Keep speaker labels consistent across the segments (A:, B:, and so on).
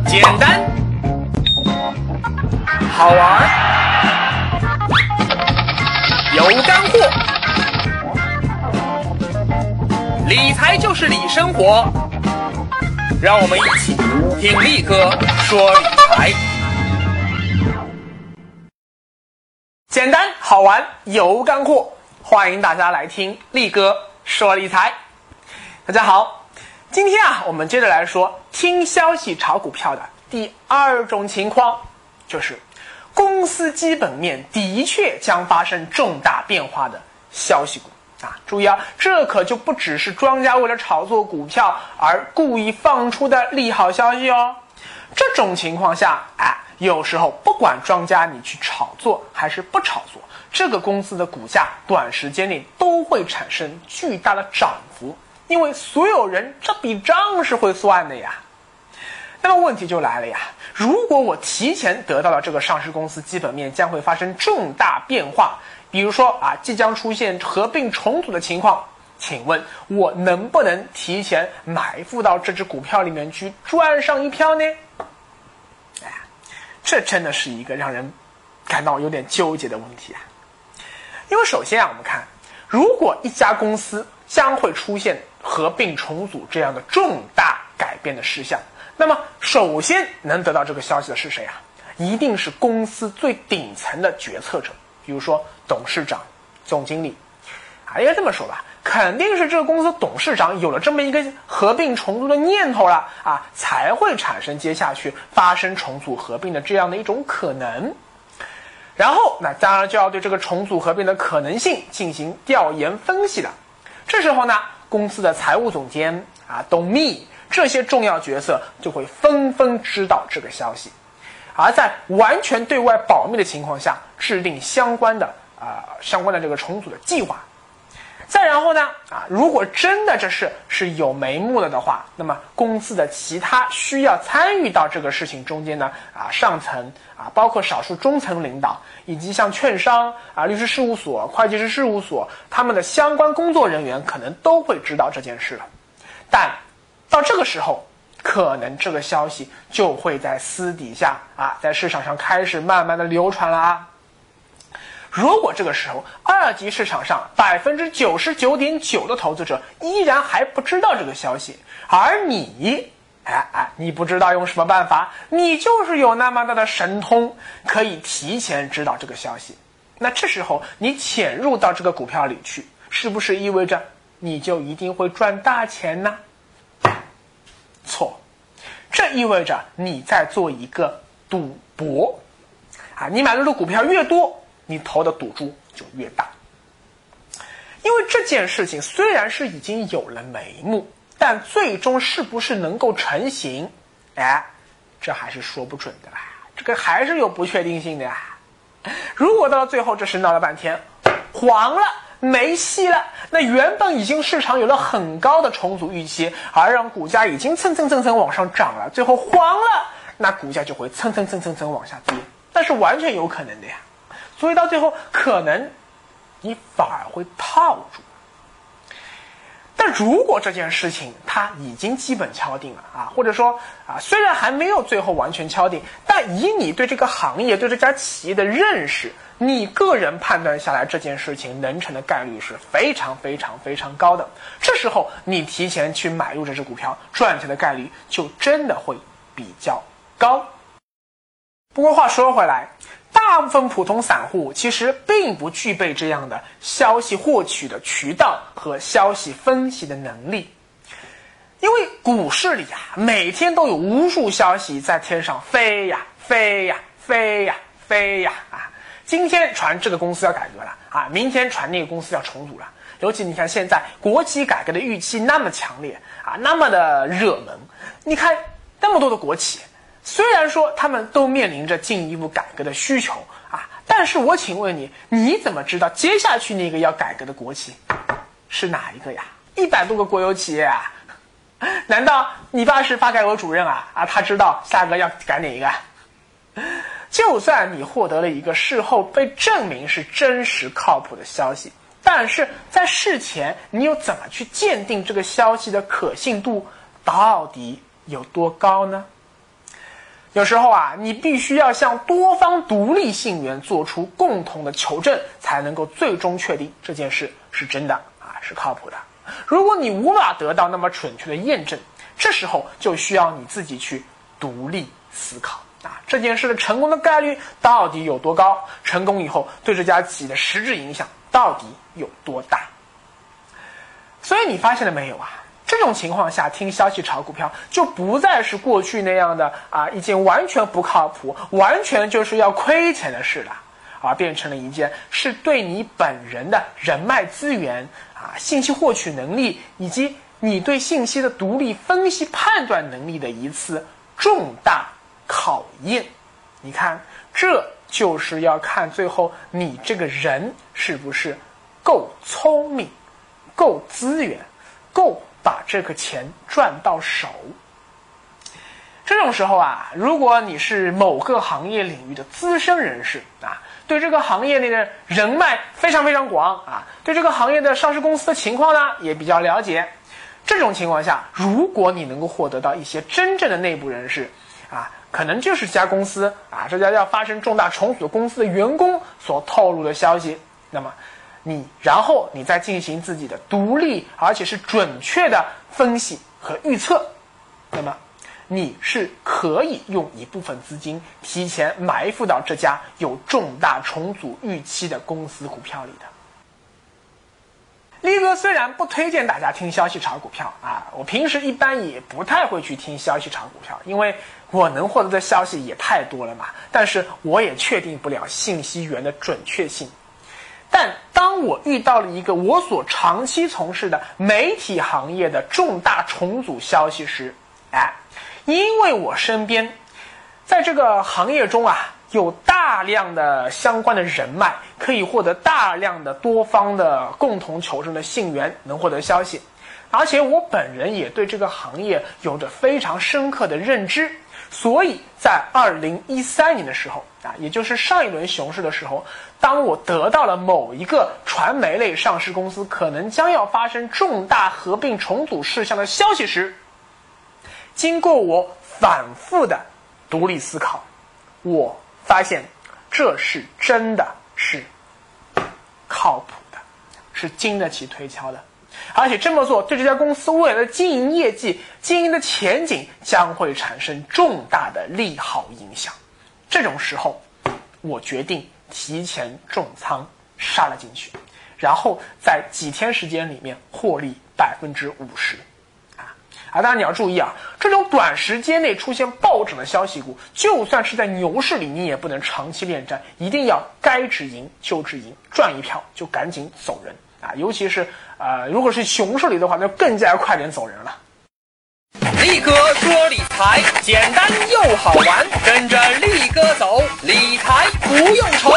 A: 简单，好玩，有干货，理财就是理生活。让我们一起听力哥说理财，简单好玩有干货，欢迎大家来听力哥说理财。大家好，今天啊，我们接着来说听消息炒股票的第二种情况，就是公司基本面的确将发生重大变化的消息股。啊，注意啊，这可就不只是庄家为了炒作股票而故意放出的利好消息哦。这种情况下，哎，有时候不管庄家你去炒作还是不炒作，这个公司的股价短时间内都会产生巨大的涨，因为所有人这笔账是会算的呀。那么问题就来了呀，如果我提前得到了这个上市公司基本面将会发生重大变化。比如说啊，即将出现合并重组的情况，请问我能不能提前埋伏到这只股票里面去赚上一票呢？哎，这真的是一个让人感到有点纠结的问题啊。因为首先啊，我们看，如果一家公司将会出现合并重组这样的重大改变的事项，那么首先能得到这个消息的是谁啊？一定是公司最顶层的决策者。比如说董事长、总经理，啊，应该这么说吧，肯定是这个公司董事长有了这么一个合并重组的念头了啊，才会产生接下去发生重组合并的这样的一种可能。然后，那当然就要对这个重组合并的可能性进行调研分析了。这时候呢，公司的财务总监啊、董秘这些重要角色就会纷纷知道这个消息。而在完全对外保密的情况下，制定相关的啊相关的这个重组的计划。再然后呢啊，如果真的这事是有眉目了的话，那么公司的其他需要参与到这个事情中间呢啊上层啊，包括少数中层领导，以及像券商啊、律师事务所、会计师事务所他们的相关工作人员，可能都会知道这件事了。但到这个时候。可能这个消息就会在私底下啊，在市场上开始慢慢的流传了啊。如果这个时候二级市场上百分之九十九点九的投资者依然还不知道这个消息，而你，哎哎，你不知道用什么办法，你就是有那么大的神通，可以提前知道这个消息，那这时候你潜入到这个股票里去，是不是意味着你就一定会赚大钱呢？错，这意味着你在做一个赌博，啊，你买入的股票越多，你投的赌注就越大。因为这件事情虽然是已经有了眉目，但最终是不是能够成型，哎，这还是说不准的啦，这个还是有不确定性的呀。如果到了最后这事闹了半天，黄了。没戏了。那原本已经市场有了很高的重组预期，而让股价已经蹭蹭蹭蹭往上涨了，最后黄了，那股价就会蹭蹭蹭蹭蹭往下跌，那是完全有可能的呀。所以到最后，可能你反而会套住。但如果这件事情它已经基本敲定了啊，或者说啊，虽然还没有最后完全敲定，但以你对这个行业、对这家企业的认识。你个人判断下来，这件事情能成的概率是非常非常非常高的。这时候你提前去买入这只股票，赚钱的概率就真的会比较高。不过话说回来，大部分普通散户其实并不具备这样的消息获取的渠道和消息分析的能力，因为股市里啊，每天都有无数消息在天上飞呀飞呀飞呀飞呀啊。今天传这个公司要改革了啊，明天传那个公司要重组了。尤其你看现在国企改革的预期那么强烈啊，那么的热门。你看那么多的国企，虽然说他们都面临着进一步改革的需求啊，但是我请问你，你怎么知道接下去那个要改革的国企是哪一个呀？一百多个国有企业啊，难道你爸是发改委主任啊？啊，他知道下个要改哪一个？就算你获得了一个事后被证明是真实靠谱的消息，但是在事前你又怎么去鉴定这个消息的可信度到底有多高呢？有时候啊，你必须要向多方独立信源做出共同的求证，才能够最终确定这件事是真的啊，是靠谱的。如果你无法得到那么准确的验证，这时候就需要你自己去独立思考啊，这件事的成功的概率到底有多高？成功以后对这家企业的实质影响到底有多大？所以你发现了没有啊？这种情况下，听消息炒股票就不再是过去那样的啊一件完全不靠谱、完全就是要亏钱的事了，而变成了一件是对你本人的人脉资源啊、信息获取能力以及你对信息的独立分析判断能力的一次重大考验。你看，这就是要看最后你这个人是不是够聪明、够资源、够。把这个钱赚到手。这种时候啊，如果你是某个行业领域的资深人士啊，对这个行业内的人脉非常非常广啊，对这个行业的上市公司的情况呢也比较了解。这种情况下，如果你能够获得到一些真正的内部人士啊，可能就是这家公司啊，这家要发生重大重组的公司的员工所透露的消息，那么。你然后你再进行自己的独立而且是准确的分析和预测，那么你是可以用一部分资金提前埋伏到这家有重大重组预期的公司股票里的。力哥虽然不推荐大家听消息炒股票啊，我平时一般也不太会去听消息炒股票，因为我能获得的消息也太多了嘛。但是我也确定不了信息源的准确性。但当我遇到了一个我所长期从事的媒体行业的重大重组消息时，哎，因为我身边在这个行业中啊有大量的相关的人脉，可以获得大量的多方的共同求证的信源，能获得消息，而且我本人也对这个行业有着非常深刻的认知。所以在二零一三年的时候啊，也就是上一轮熊市的时候，当我得到了某一个传媒类上市公司可能将要发生重大合并重组事项的消息时，经过我反复的独立思考，我发现这是真的是靠谱的，是经得起推敲的。而且这么做对这家公司未来的经营业绩、经营的前景将会产生重大的利好影响。这种时候，我决定提前重仓杀了进去，然后在几天时间里面获利百分之五十。啊啊！当然你要注意啊，这种短时间内出现暴涨的消息股，就算是在牛市里，你也不能长期恋战，一定要该止盈就止盈，赚一票就赶紧走人。啊，尤其是啊，如果是熊市里的话，那更加要快点走人了。
B: 力哥说理财简单又好玩，跟着力哥走，理财不用愁。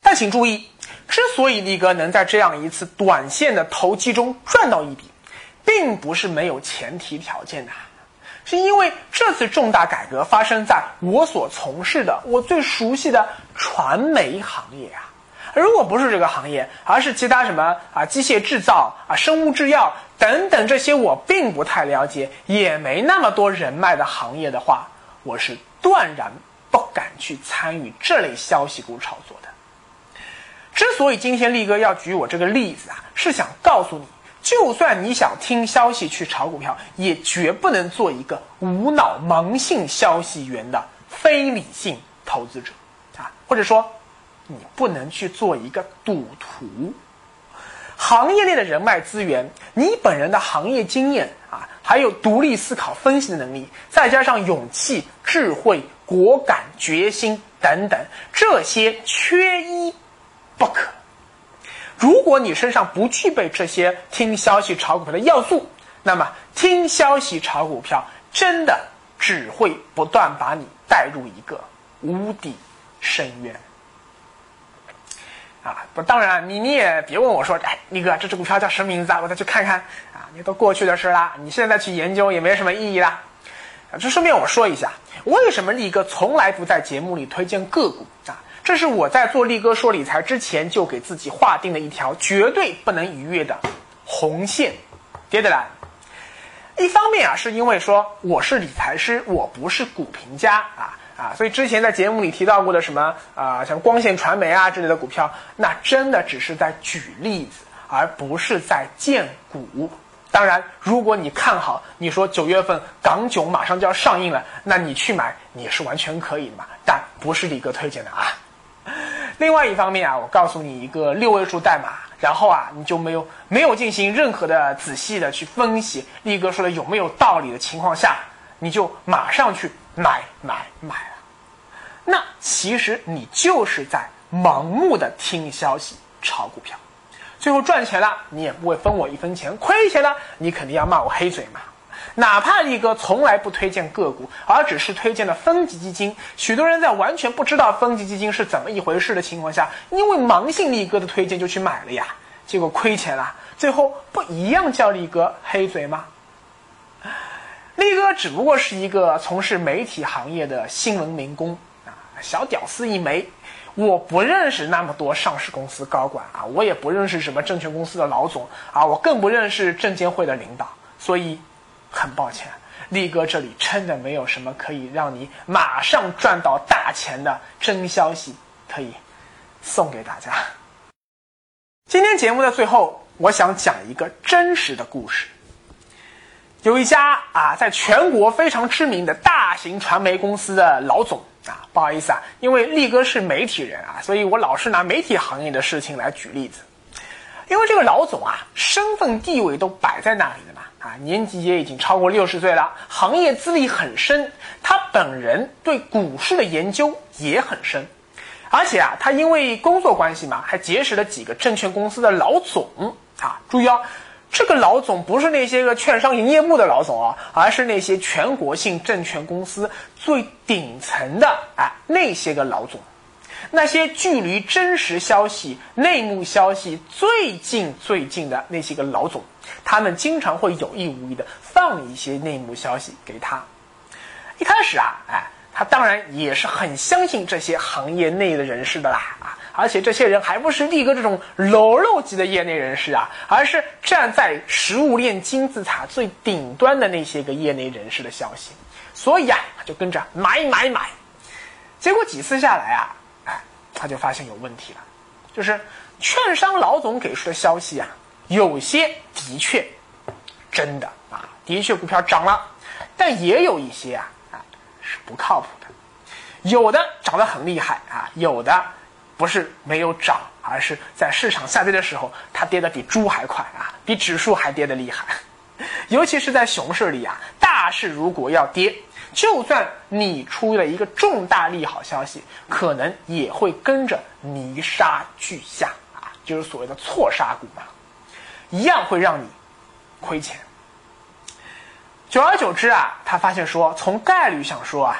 A: 但请注意，之所以力哥能在这样一次短线的投机中赚到一笔，并不是没有前提条件的，是因为这次重大改革发生在我所从事的、我最熟悉的传媒行业啊。如果不是这个行业，而是其他什么啊机械制造啊生物制药等等这些我并不太了解，也没那么多人脉的行业的话，我是断然不敢去参与这类消息股炒作的。之所以今天力哥要举我这个例子啊，是想告诉你，就算你想听消息去炒股票，也绝不能做一个无脑盲信消息源的非理性投资者啊，或者说。你不能去做一个赌徒。行业内的人脉资源，你本人的行业经验啊，还有独立思考分析的能力，再加上勇气、智慧、果敢、决心等等，这些缺一不可。如果你身上不具备这些听消息炒股票的要素，那么听消息炒股票真的只会不断把你带入一个无底深渊。啊，不，当然，你你也别问我说，哎，力哥，这只股票叫什么名字啊？我再去看看。啊，你都过去的事啦，你现在去研究也没什么意义啦。啊，就顺便我说一下，为什么力哥从来不在节目里推荐个股啊？这是我在做力哥说理财之前就给自己划定的一条绝对不能逾越的红线。接着来，一方面啊，是因为说我是理财师，我不是股评家啊啊，所以之前在节目里提到过的什么啊，像光线传媒啊之类的股票，那真的只是在举例子，而不是在荐股。当然，如果你看好，你说九月份港囧马上就要上映了，那你去买你是完全可以的嘛，但不是李哥推荐的啊。另外一方面啊，我告诉你一个六位数代码。然后啊，你就没有没有进行任何的仔细的去分析力哥说的有没有道理的情况下，你就马上去买买买。那其实你就是在盲目的听消息炒股票，最后赚钱了你也不会分我一分钱，亏钱了你肯定要骂我黑嘴嘛。哪怕力哥从来不推荐个股，而只是推荐了分级基金，许多人在完全不知道分级基金是怎么一回事的情况下，因为盲信力哥的推荐就去买了呀，结果亏钱了，最后不一样叫力哥黑嘴吗？力哥只不过是一个从事媒体行业的新闻民工，小屌丝一枚，我不认识那么多上市公司高管啊，我也不认识什么证券公司的老总啊，我更不认识证监会的领导，所以。很抱歉，力哥这里真的没有什么可以让你马上赚到大钱的真消息可以送给大家。今天节目的最后，我想讲一个真实的故事。有一家啊，在全国非常知名的大型传媒公司的老总啊，不好意思啊，因为力哥是媒体人啊，所以我老是拿媒体行业的事情来举例子。因为这个老总啊，身份地位都摆在那里的嘛。啊，年纪也已经超过六十岁了，行业资历很深，他本人对股市的研究也很深，而且啊，他因为工作关系嘛，还结识了几个证券公司的老总啊。注意哦，这个老总不是那些个券商营业部的老总啊，而是那些全国性证券公司最顶层的啊那些个老总。那些距离真实消息、内幕消息最近、最近的那些个老总，他们经常会有意无意的放一些内幕消息给他。一开始啊，哎，他当然也是很相信这些行业内的人士的啦啊，而且这些人还不是力哥这种喽喽级的业内人士啊，而是站在食物链金字塔最顶端的那些个业内人士的消息，所以啊，就跟着买买买。结果几次下来啊。他就发现有问题了，就是券商老总给出的消息啊，有些的确真的啊，的确股票涨了，但也有一些啊啊是不靠谱的，有的涨得很厉害啊，有的不是没有涨，而是在市场下跌的时候，它跌得比猪还快啊，比指数还跌得厉害，尤其是在熊市里啊，大势如果要跌。就算你出了一个重大利好消息，可能也会跟着泥沙俱下啊，就是所谓的错杀股嘛，一样会让你亏钱。久而久之啊，他发现说，从概率上说啊，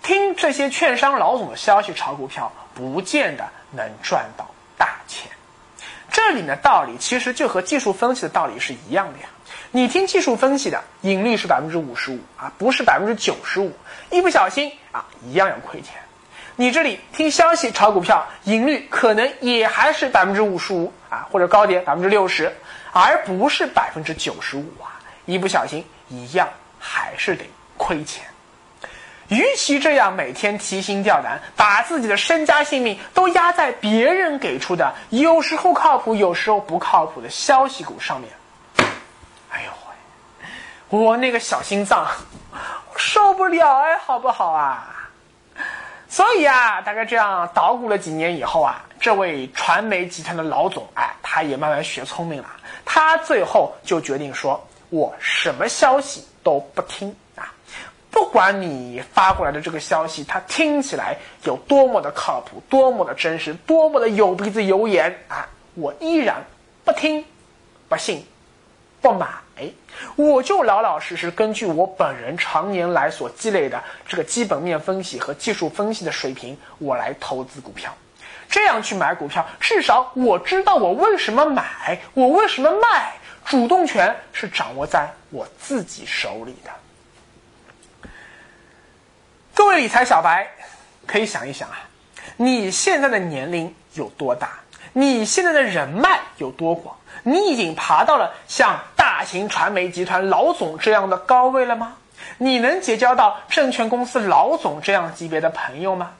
A: 听这些券商老总的消息炒股票，不见得能赚到大钱。这里的道理其实就和技术分析的道理是一样的呀。你听技术分析的盈利是百分之五十五啊，不是百分之九十五，一不小心啊，一样要亏钱。你这里听消息炒股票，盈率可能也还是百分之五十五啊，或者高点百分之六十，而不是百分之九十五啊，一不小心一样还是得亏钱。与其这样每天提心吊胆，把自己的身家性命都压在别人给出的有时候靠谱、有时候不靠谱的消息股上面。哎呦喂，我那个小心脏受不了哎，好不好啊？所以啊，大概这样捣鼓了几年以后啊，这位传媒集团的老总哎，他也慢慢学聪明了。他最后就决定说：“我什么消息都不听啊，管你发过来的这个消息，它听起来有多么的靠谱、多么的真实、多么的有鼻子有眼啊，我依然不听、不信、不买。”，我就老老实实根据我本人常年来所积累的这个基本面分析和技术分析的水平，我来投资股票，这样去买股票，至少我知道我为什么买，我为什么卖，主动权是掌握在我自己手里的。位理财小白，可以想一想啊，你现在的年龄有多大？你现在的人脉有多广？你已经爬到了像大型传媒集团老总这样的高位了吗？你能结交到证券公司老总这样级别的朋友吗？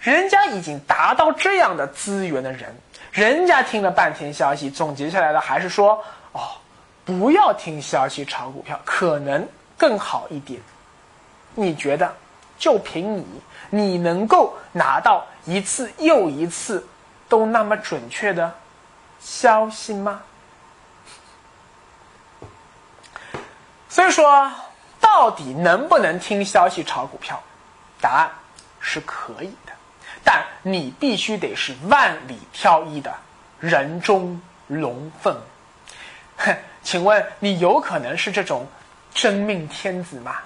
A: 人家已经达到这样的资源的人，人家听了半天消息，总结下来的还是说：哦，不要听消息炒股票，可能更好一点。你觉得，就凭你，你能够拿到一次又一次都那么准确的消息吗？所以说，到底能不能听消息炒股票？答案是可以的，但你必须得是万里挑一的人中龙凤。哼，请问你有可能是这种真命天子吗？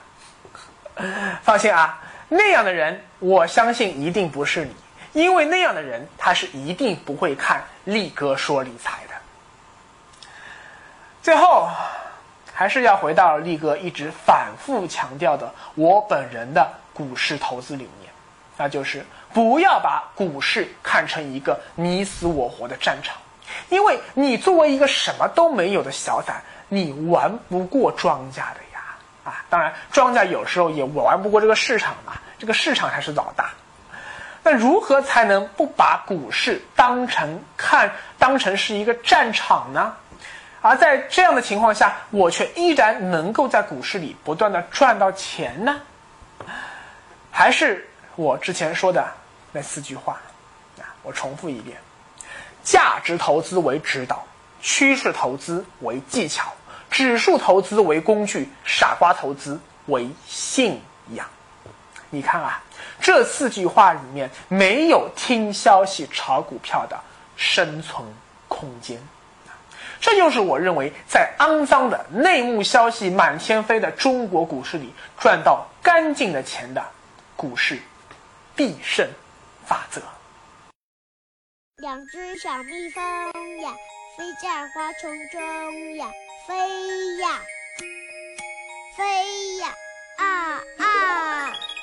A: 放心啊，那样的人，我相信一定不是你，因为那样的人他是一定不会看力哥说理财的。最后，还是要回到力哥一直反复强调的我本人的股市投资理念，那就是不要把股市看成一个你死我活的战场，因为你作为一个什么都没有的小散，你玩不过庄家的。啊，当然，庄家有时候也玩不过这个市场嘛，这个市场还是老大。那如何才能不把股市当成看当成是一个战场呢？而在这样的情况下，我却依然能够在股市里不断的赚到钱呢？还是我之前说的那四句话啊，我重复一遍：价值投资为指导，趋势投资为技巧。指数投资为工具，傻瓜投资为信仰。你看啊，这四句话里面没有听消息炒股票的生存空间。这就是我认为在肮脏的内幕消息满天飞的中国股市里赚到干净的钱的股市必胜法则。
C: 两只小蜜蜂呀，飞在花丛中呀。飞呀飞呀啊啊。